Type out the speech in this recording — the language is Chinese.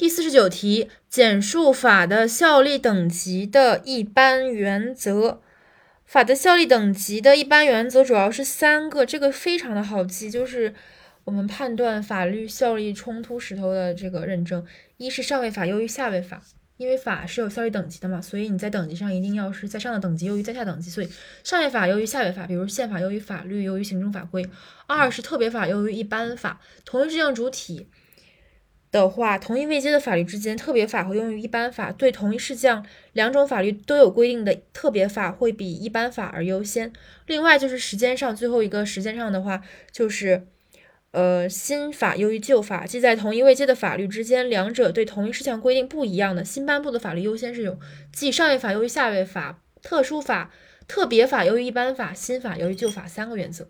第四十九题，简述法的效力等级的一般原则。法的效力等级的一般原则主要是三个，这个非常的好记，就是我们判断法律效力冲突时候的这个认证。一是上位法优于下位法，因为法是有效力等级的嘛，所以你在等级上一定要是在上的等级优于在下等级，所以上位法优于下位法，比如宪法优于法律，优于行政法规。二是特别法优于一般法，同一事项主体。的话，同一位阶的法律之间，特别法会用于一般法。对同一事项，两种法律都有规定的特别法会比一般法而优先。另外就是时间上，最后一个时间上的话，就是呃新法优于旧法，即在同一位阶的法律之间，两者对同一事项规定不一样的新颁布的法律优先是有，即上位法优于下位法，特殊法、特别法优于一般法，新法优于旧法三个原则。